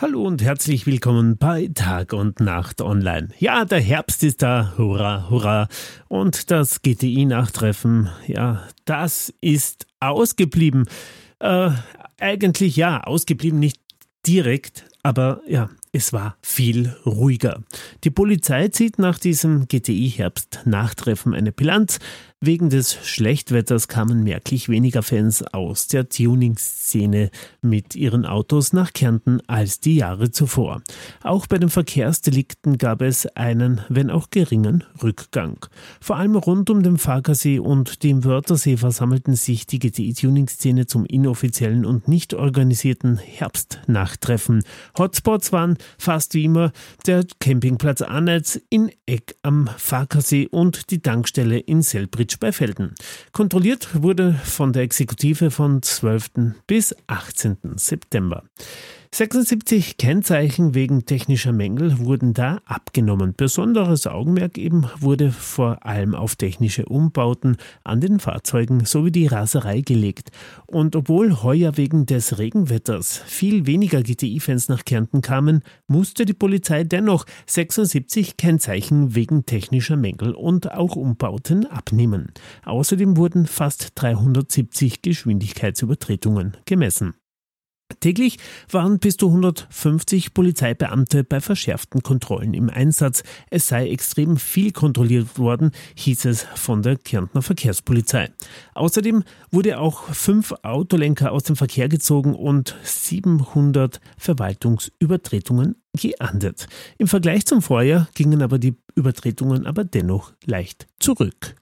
Hallo und herzlich willkommen bei Tag und Nacht online. Ja, der Herbst ist da, hurra, hurra. Und das GTI-Nachtreffen, ja, das ist ausgeblieben. Äh, eigentlich ja, ausgeblieben nicht direkt, aber ja, es war viel ruhiger. Die Polizei zieht nach diesem GTI-Herbst-Nachtreffen eine Bilanz. Wegen des Schlechtwetters kamen merklich weniger Fans aus der Tuning-Szene mit ihren Autos nach Kärnten als die Jahre zuvor. Auch bei den Verkehrsdelikten gab es einen, wenn auch geringen, Rückgang. Vor allem rund um den Farkasee und dem Wörthersee versammelten sich die GTI-Tuning-Szene zum inoffiziellen und nicht organisierten Herbstnachttreffen. Hotspots waren fast wie immer der Campingplatz Annetz in Eck am Farkasee und die Tankstelle in Selbridge Bridge bei Felden. Kontrolliert wurde von der Exekutive von 12. bis 18. September. 76 Kennzeichen wegen technischer Mängel wurden da abgenommen. Besonderes Augenmerk eben wurde vor allem auf technische Umbauten an den Fahrzeugen sowie die Raserei gelegt. Und obwohl heuer wegen des Regenwetters viel weniger GTI-Fans nach Kärnten kamen, musste die Polizei dennoch 76 Kennzeichen wegen technischer Mängel und auch Umbauten abnehmen. Außerdem wurden fast 370 Geschwindigkeitsübertretungen gemessen. Täglich waren bis zu 150 Polizeibeamte bei verschärften Kontrollen im Einsatz. Es sei extrem viel kontrolliert worden, hieß es von der Kärntner Verkehrspolizei. Außerdem wurde auch fünf Autolenker aus dem Verkehr gezogen und 700 Verwaltungsübertretungen geahndet. Im Vergleich zum Vorjahr gingen aber die Übertretungen aber dennoch leicht zurück.